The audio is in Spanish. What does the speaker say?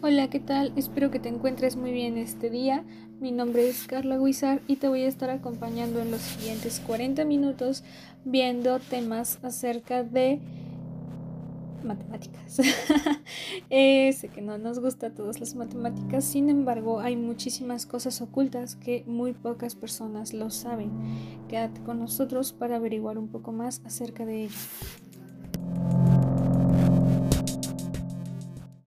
Hola, ¿qué tal? Espero que te encuentres muy bien este día. Mi nombre es Carla Guizar y te voy a estar acompañando en los siguientes 40 minutos viendo temas acerca de matemáticas. eh, sé que no nos gusta a todos las matemáticas, sin embargo hay muchísimas cosas ocultas que muy pocas personas lo saben. Quédate con nosotros para averiguar un poco más acerca de ello.